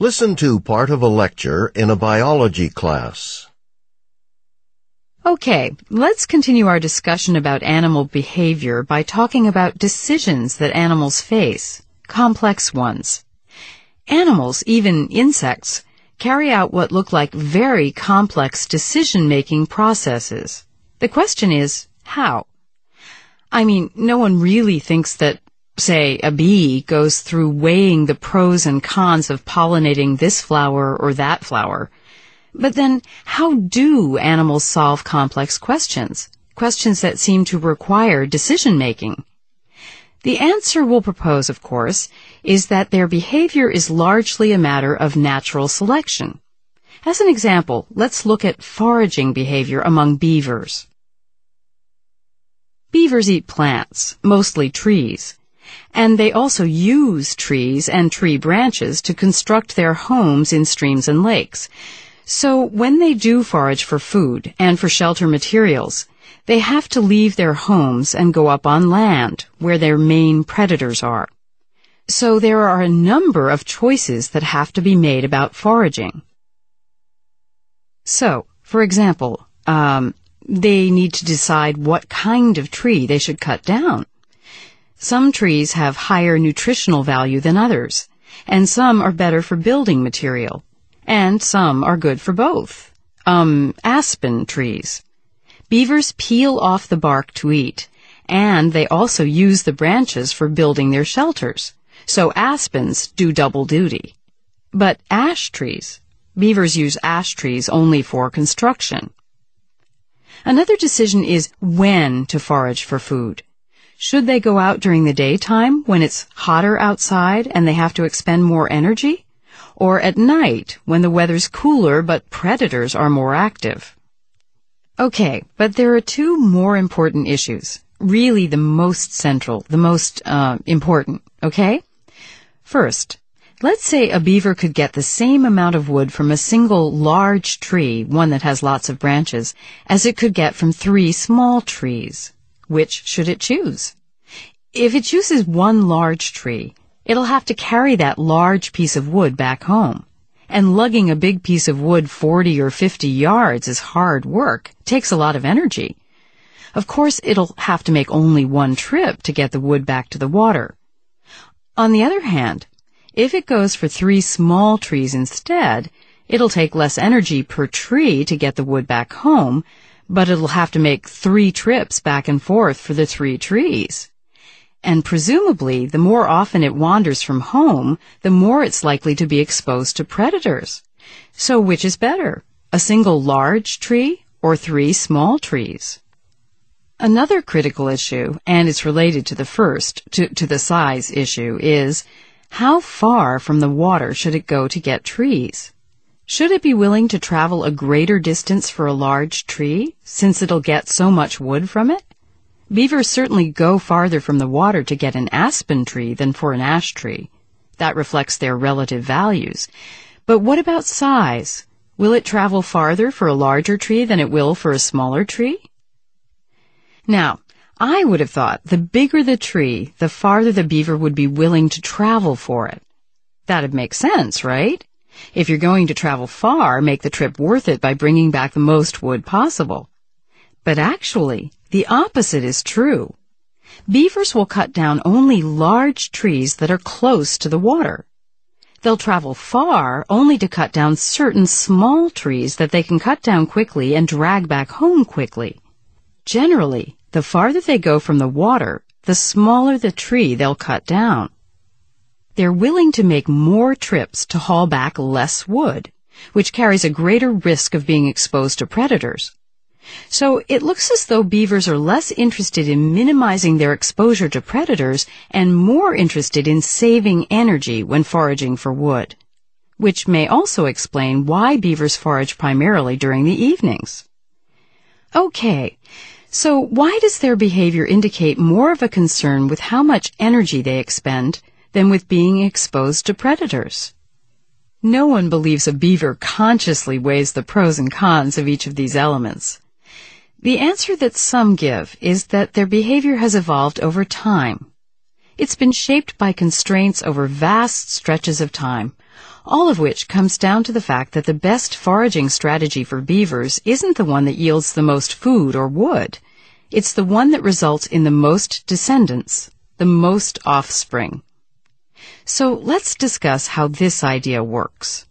Listen to part of a lecture in a biology class. Okay, let's continue our discussion about animal behavior by talking about decisions that animals face, complex ones. Animals, even insects, carry out what look like very complex decision-making processes. The question is, how? I mean, no one really thinks that, say, a bee goes through weighing the pros and cons of pollinating this flower or that flower. But then, how do animals solve complex questions? Questions that seem to require decision making. The answer we'll propose, of course, is that their behavior is largely a matter of natural selection. As an example, let's look at foraging behavior among beavers. Beavers eat plants, mostly trees, and they also use trees and tree branches to construct their homes in streams and lakes. So when they do forage for food and for shelter materials, they have to leave their homes and go up on land, where their main predators are. So there are a number of choices that have to be made about foraging. So, for example, um, they need to decide what kind of tree they should cut down. Some trees have higher nutritional value than others, and some are better for building material, and some are good for both. Um, aspen trees. Beavers peel off the bark to eat, and they also use the branches for building their shelters. So aspens do double duty. But ash trees, beavers use ash trees only for construction. Another decision is when to forage for food. Should they go out during the daytime when it's hotter outside and they have to expend more energy? Or at night when the weather's cooler but predators are more active? Okay, but there are two more important issues. Really the most central, the most uh, important, okay? First, let's say a beaver could get the same amount of wood from a single large tree, one that has lots of branches, as it could get from three small trees. Which should it choose? If it chooses one large tree, it'll have to carry that large piece of wood back home and lugging a big piece of wood 40 or 50 yards is hard work, takes a lot of energy. Of course, it'll have to make only one trip to get the wood back to the water. On the other hand, if it goes for three small trees instead, it'll take less energy per tree to get the wood back home, but it'll have to make three trips back and forth for the three trees and presumably the more often it wanders from home, the more it's likely to be exposed to predators. So which is better, a single large tree or three small trees? Another critical issue, and it's related to the first, to, to the size issue, is how far from the water should it go to get trees? Should it be willing to travel a greater distance for a large tree, since it'll get so much wood from it? Beavers certainly go farther from the water to get an aspen tree than for an ash tree. That reflects their relative values. But what about size? Will it travel farther for a larger tree than it will for a smaller tree? Now, I would have thought the bigger the tree, the farther the beaver would be willing to travel for it. That'd make sense, right? If you're going to travel far, make the trip worth it by bringing back the most wood possible. But actually, the opposite is true. Beavers will cut down only large trees that are close to the water. They'll travel far only to cut down certain small trees that they can cut down quickly and drag back home quickly. Generally, the farther they go from the water, the smaller the tree they'll cut down. They're willing to make more trips to haul back less wood, which carries a greater risk of being exposed to predators. So it looks as though beavers are less interested in minimizing their exposure to predators and more interested in saving energy when foraging for wood. Which may also explain why beavers forage primarily during the evenings. Okay, so why does their behavior indicate more of a concern with how much energy they expend than with being exposed to predators? No one believes a beaver consciously weighs the pros and cons of each of these elements. The answer that some give is that their behavior has evolved over time. It's been shaped by constraints over vast stretches of time, All of which comes down to the fact that the best foraging strategy for beavers isn't the one that yields the most food or wood. It's the one that results in the most descendants, the most offspring. So let's discuss how this idea works.